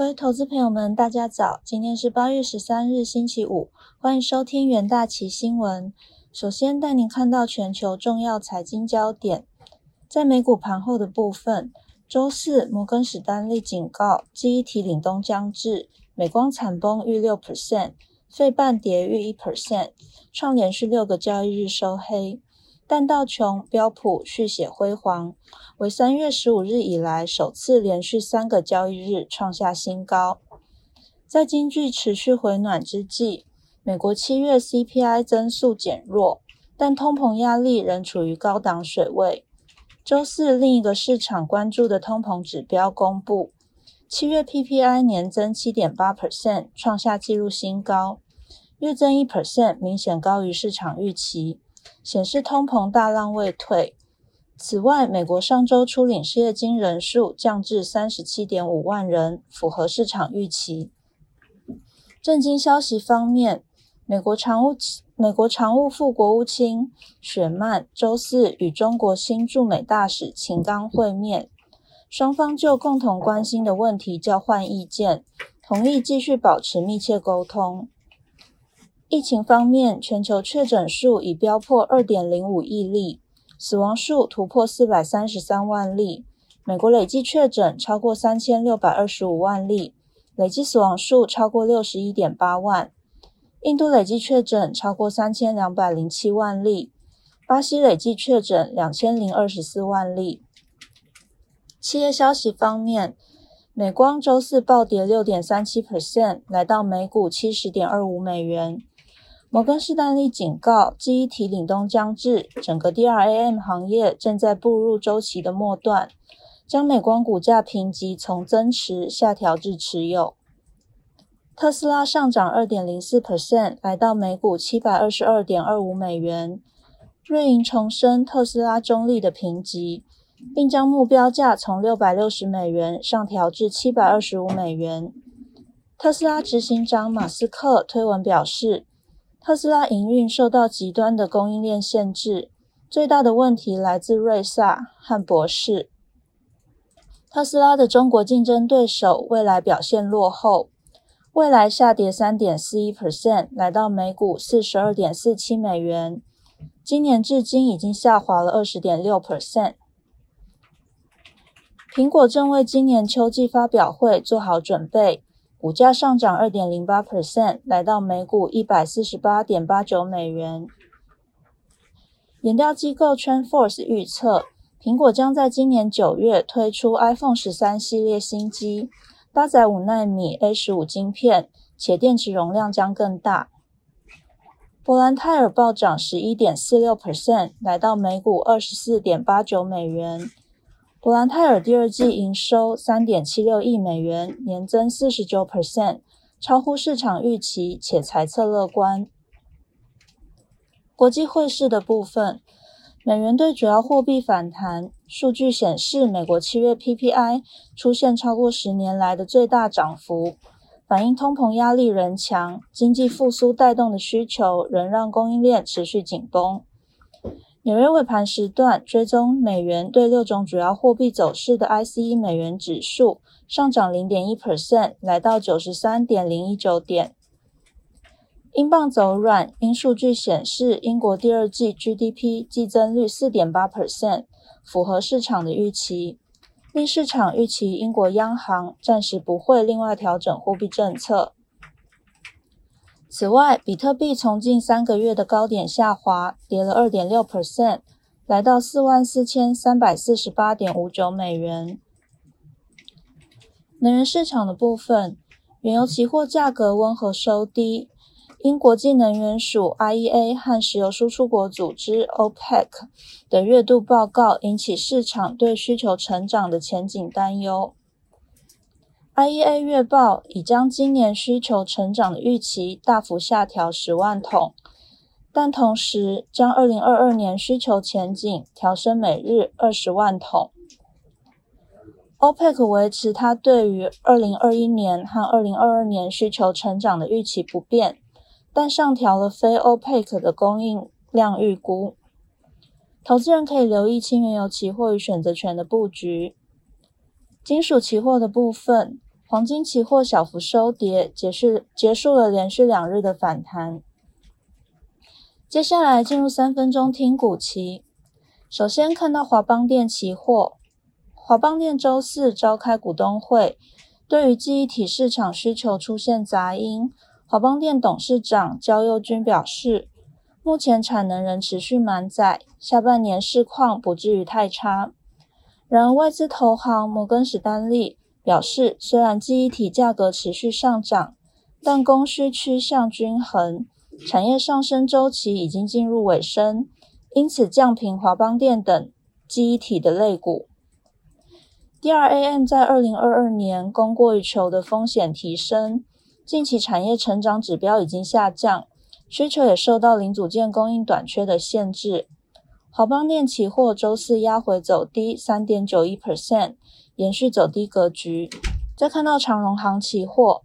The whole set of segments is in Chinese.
各位投资朋友们，大家早！今天是八月十三日，星期五，欢迎收听元大旗新闻。首先带您看到全球重要财经焦点。在美股盘后的部分，周四摩根史丹利警告，记忆体凛冬将至，美光惨崩逾六 percent，费半跌逾一 percent，创连续六个交易日收黑。但道琼、标普续写辉煌，为三月十五日以来首次连续三个交易日创下新高。在经济持续回暖之际，美国七月 CPI 增速减弱，但通膨压力仍处于高档水位。周四，另一个市场关注的通膨指标公布，七月 PPI 年增七点八 percent，创下纪录新高，月增一 percent，明显高于市场预期。显示通膨大浪未退。此外，美国上周初领失业金人数降至三十七点五万人，符合市场预期。震惊消息方面，美国常务美国常务副国务卿雪曼周四与中国新驻美大使秦刚会面，双方就共同关心的问题交换意见，同意继续保持密切沟通。疫情方面，全球确诊数已飙破二点零五亿例，死亡数突破四百三十三万例。美国累计确诊超过三千六百二十五万例，累计死亡数超过六十一点八万。印度累计确诊超过三千两百零七万例，巴西累计确诊两千零二十四万例。企业消息方面，美光周四暴跌六点三七 percent，来到每股七十点二五美元。摩根士丹利警告，记忆体凛冬将至，整个 DRAM 行业正在步入周期的末段，将美光股价评级从增持下调至持有。特斯拉上涨二点零四 percent，来到每股七百二十二点二五美元。瑞银重申特斯拉中立的评级，并将目标价从六百六十美元上调至七百二十五美元。特斯拉执行长马斯克推文表示。特斯拉营运受到极端的供应链限制，最大的问题来自瑞萨和博士。特斯拉的中国竞争对手未来表现落后，未来下跌三点四一 percent，来到每股四十二点四七美元。今年至今已经下滑了二十点六 percent。苹果正为今年秋季发表会做好准备。股价上涨二点零八 percent，来到每股一百四十八点八九美元。研调机构 TrendForce 预测，苹果将在今年九月推出 iPhone 十三系列新机，搭载五纳米 A 十五晶片，且电池容量将更大。伯兰泰尔暴涨十一点四六 percent，来到每股二十四点八九美元。伯兰泰尔第二季营收三点七六亿美元，年增四十九 percent，超乎市场预期，且财测乐观。国际汇市的部分，美元对主要货币反弹。数据显示，美国七月 PPI 出现超过十年来的最大涨幅，反映通膨压力仍强，经济复苏带动的需求仍让供应链持续紧绷。纽约尾盘时段，追踪美元对六种主要货币走势的 ICE 美元指数上涨零点一 percent，来到九十三点零一九点。英镑走软，因数据显示英国第二季 GDP 季增率四点八 percent，符合市场的预期，令市场预期英国央行暂时不会另外调整货币政策。此外，比特币从近三个月的高点下滑，跌了二点六 percent，来到四万四千三百四十八点五九美元。能源市场的部分，原油期货价格温和收低，因国际能源署 IEA 和石油输出国组织 OPEC 的月度报告引起市场对需求成长的前景担忧。IEA 月报已将今年需求成长的预期大幅下调十万桶，但同时将二零二二年需求前景调升每日二十万桶。OPEC 维持它对于二零二一年和二零二二年需求成长的预期不变，但上调了非 OPEC 的供应量预估。投资人可以留意轻原油期货与选择权的布局。金属期货的部分。黄金期货小幅收跌，结束结束了连续两日的反弹。接下来进入三分钟听股期。首先看到华邦电期货，华邦电周四召开股东会，对于记忆体市场需求出现杂音，华邦电董事长焦佑军表示，目前产能仍持续满载，下半年市况不至于太差。然而，外资投行摩根史丹利表示，虽然记忆体价格持续上涨，但供需趋向均衡。产业上升周期已经进入尾声，因此降平华邦电等记忆体的类股。DRAM 在二零二二年供过于求的风险提升，近期产业成长指标已经下降，需求也受到零组件供应短缺的限制。华邦电期货周四压回走低三点九一 percent，延续走低格局。再看到长荣行期货。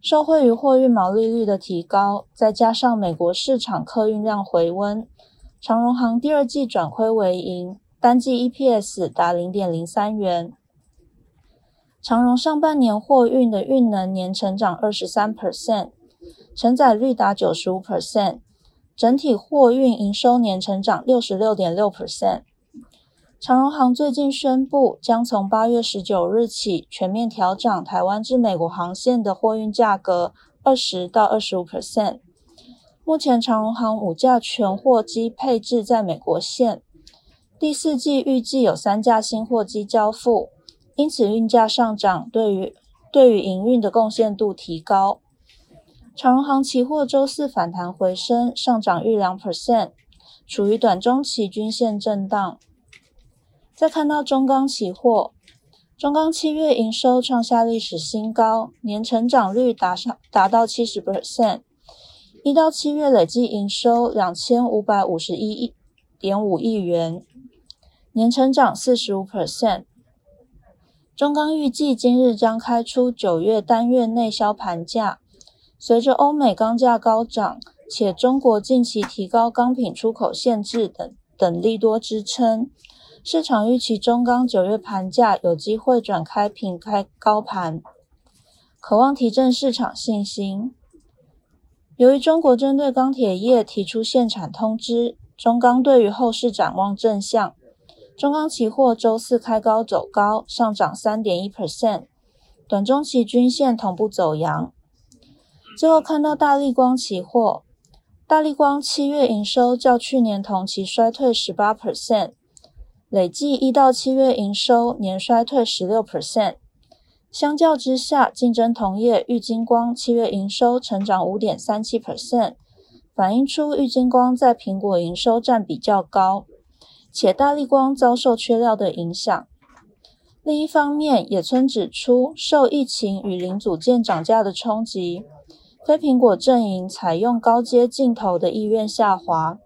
受惠于货运毛利率的提高，再加上美国市场客运量回温，长荣航第二季转亏为盈，单季 EPS 达零点零三元。长荣上半年货运的运能年成长二十三 percent，承载率达九十五 percent，整体货运营收年成长六十六点六 percent。长荣航最近宣布，将从八月十九日起全面调涨台湾至美国航线的货运价格二十到二十五 percent。目前长荣航五架全货机配置在美国线，第四季预计有三架新货机交付，因此运价上涨对于对于营运的贡献度提高。长荣航期货周四反弹回升，上涨逾两 percent，处于短中期均线震荡。再看到中钢期货，中钢七月营收创下历史新高，年成长率达上达到七十 percent，一到七月累计营收两千五百五十一亿点五亿元，年成长四十五 percent。中钢预计今日将开出九月单月内销盘价，随着欧美钢价高涨，且中国近期提高钢品出口限制等等利多支撑。市场预期中钢九月盘价有机会转开平开高盘，渴望提振市场信心。由于中国针对钢铁业提出限产通知，中钢对于后市展望正向。中钢期货周四开高走高，上涨三点一 percent，短中期均线同步走阳。最后看到大立光期货，大立光七月营收较去年同期衰退十八 percent。累计一到七月营收年衰退十六 percent，相较之下，竞争同业玉金光七月营收成长五点三七 percent，反映出玉金光在苹果营收占比较高，且大力光遭受缺料的影响。另一方面，野村指出，受疫情与零组件涨价的冲击，非苹果阵营采用高阶镜头的意愿下滑，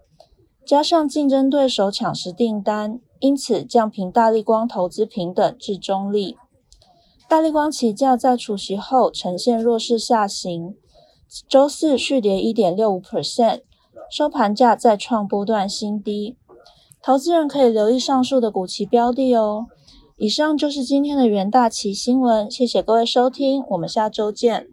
加上竞争对手抢食订单。因此，降平大力光投资平等至中立。大力光起价在除息后呈现弱势下行，周四续跌一点六五 percent，收盘价再创波段新低。投资人可以留意上述的股期标的哦。以上就是今天的元大旗新闻，谢谢各位收听，我们下周见。